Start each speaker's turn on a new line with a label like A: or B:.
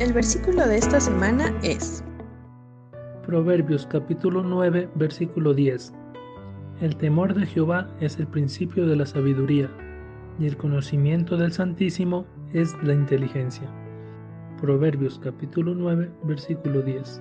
A: El versículo de esta semana es
B: Proverbios capítulo 9, versículo 10. El temor de Jehová es el principio de la sabiduría, y el conocimiento del Santísimo es la inteligencia. Proverbios capítulo 9, versículo 10.